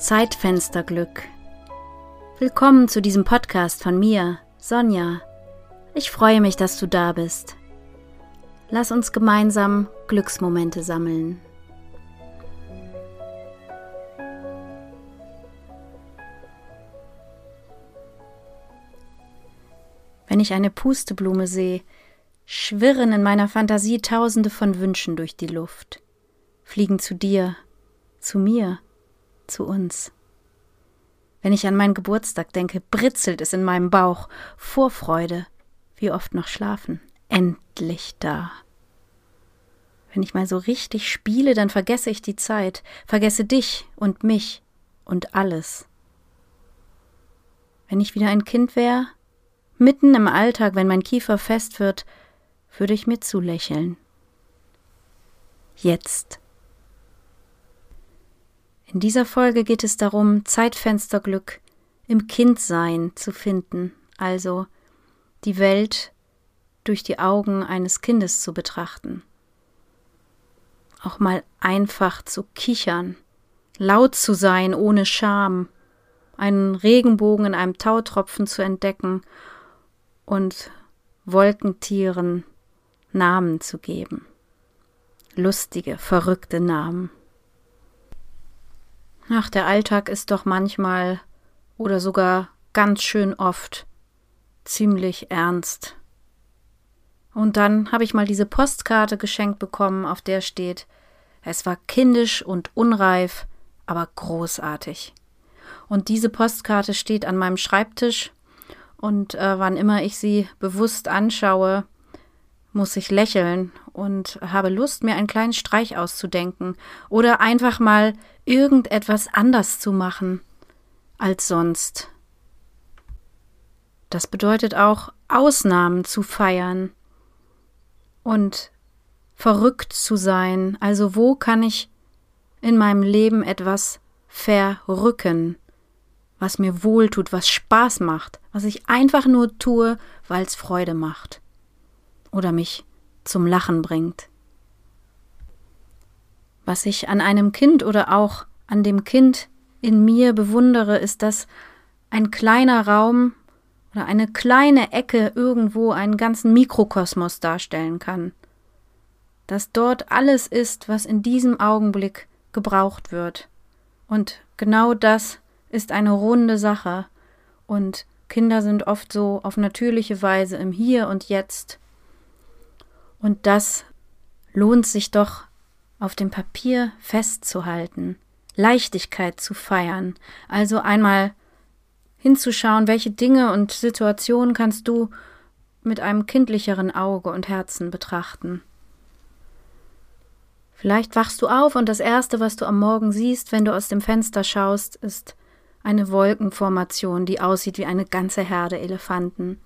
Zeitfensterglück. Willkommen zu diesem Podcast von mir, Sonja. Ich freue mich, dass du da bist. Lass uns gemeinsam Glücksmomente sammeln. Wenn ich eine Pusteblume sehe, schwirren in meiner Fantasie tausende von Wünschen durch die Luft, fliegen zu dir, zu mir, zu uns. Wenn ich an meinen Geburtstag denke, britzelt es in meinem Bauch, Vorfreude, wie oft noch schlafen, endlich da. Wenn ich mal so richtig spiele, dann vergesse ich die Zeit, vergesse dich und mich und alles. Wenn ich wieder ein Kind wäre, Mitten im Alltag, wenn mein Kiefer fest wird, würde ich mir zulächeln. Jetzt. In dieser Folge geht es darum, Zeitfensterglück im Kindsein zu finden, also die Welt durch die Augen eines Kindes zu betrachten. Auch mal einfach zu kichern, laut zu sein ohne Scham, einen Regenbogen in einem Tautropfen zu entdecken und Wolkentieren Namen zu geben. Lustige, verrückte Namen. Ach, der Alltag ist doch manchmal oder sogar ganz schön oft ziemlich ernst. Und dann habe ich mal diese Postkarte geschenkt bekommen, auf der steht, es war kindisch und unreif, aber großartig. Und diese Postkarte steht an meinem Schreibtisch und äh, wann immer ich sie bewusst anschaue, muss ich lächeln und habe Lust, mir einen kleinen Streich auszudenken oder einfach mal irgendetwas anders zu machen als sonst. Das bedeutet auch, Ausnahmen zu feiern und verrückt zu sein. Also wo kann ich in meinem Leben etwas verrücken? Was mir wohltut, was Spaß macht, was ich einfach nur tue, weil es Freude macht oder mich zum Lachen bringt. Was ich an einem Kind oder auch an dem Kind in mir bewundere, ist, dass ein kleiner Raum oder eine kleine Ecke irgendwo einen ganzen Mikrokosmos darstellen kann. Dass dort alles ist, was in diesem Augenblick gebraucht wird. Und genau das ist eine runde Sache und Kinder sind oft so auf natürliche Weise im Hier und Jetzt. Und das lohnt sich doch auf dem Papier festzuhalten, Leichtigkeit zu feiern, also einmal hinzuschauen, welche Dinge und Situationen kannst du mit einem kindlicheren Auge und Herzen betrachten. Vielleicht wachst du auf und das Erste, was du am Morgen siehst, wenn du aus dem Fenster schaust, ist eine Wolkenformation, die aussieht wie eine ganze Herde Elefanten.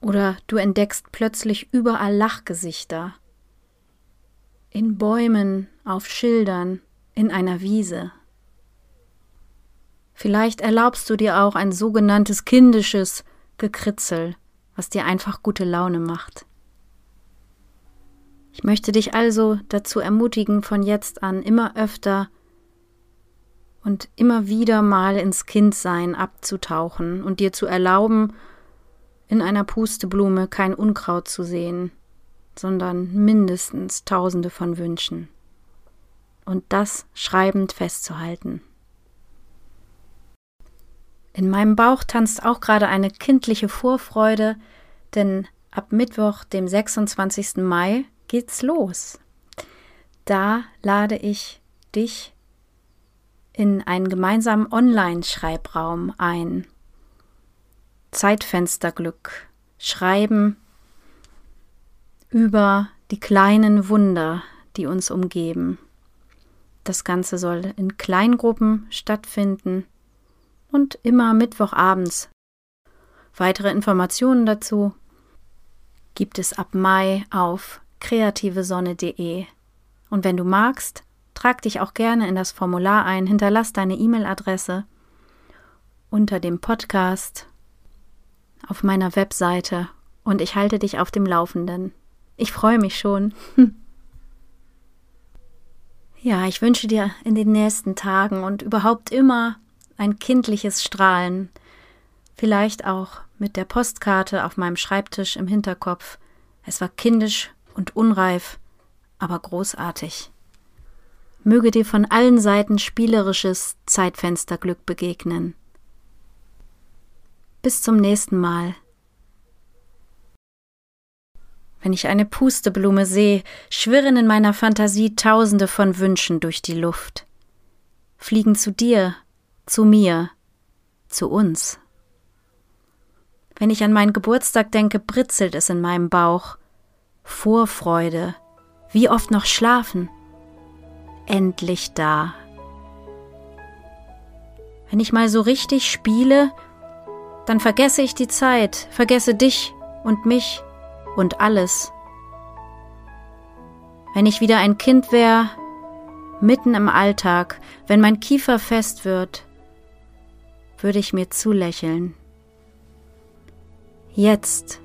Oder du entdeckst plötzlich überall Lachgesichter. In Bäumen, auf Schildern, in einer Wiese. Vielleicht erlaubst du dir auch ein sogenanntes kindisches Gekritzel, was dir einfach gute Laune macht. Ich möchte dich also dazu ermutigen, von jetzt an immer öfter und immer wieder mal ins Kindsein abzutauchen und dir zu erlauben, in einer Pusteblume kein Unkraut zu sehen, sondern mindestens tausende von Wünschen. Und das schreibend festzuhalten. In meinem Bauch tanzt auch gerade eine kindliche Vorfreude, denn ab Mittwoch, dem 26. Mai, geht's los. Da lade ich dich in einen gemeinsamen Online-Schreibraum ein. Zeitfensterglück, Schreiben über die kleinen Wunder, die uns umgeben. Das Ganze soll in Kleingruppen stattfinden und immer Mittwochabends. Weitere Informationen dazu gibt es ab Mai auf kreativesonne.de. Und wenn du magst, Trag dich auch gerne in das Formular ein, hinterlass deine E-Mail-Adresse unter dem Podcast auf meiner Webseite und ich halte dich auf dem Laufenden. Ich freue mich schon. ja, ich wünsche dir in den nächsten Tagen und überhaupt immer ein kindliches Strahlen, vielleicht auch mit der Postkarte auf meinem Schreibtisch im Hinterkopf. Es war kindisch und unreif, aber großartig. Möge dir von allen Seiten spielerisches Zeitfensterglück begegnen. Bis zum nächsten Mal. Wenn ich eine Pusteblume sehe, schwirren in meiner Fantasie tausende von Wünschen durch die Luft, fliegen zu dir, zu mir, zu uns. Wenn ich an meinen Geburtstag denke, britzelt es in meinem Bauch. Vorfreude, wie oft noch schlafen, endlich da. Wenn ich mal so richtig spiele, dann vergesse ich die Zeit, vergesse dich und mich und alles. Wenn ich wieder ein Kind wäre, mitten im Alltag, wenn mein Kiefer fest wird, würde ich mir zulächeln. Jetzt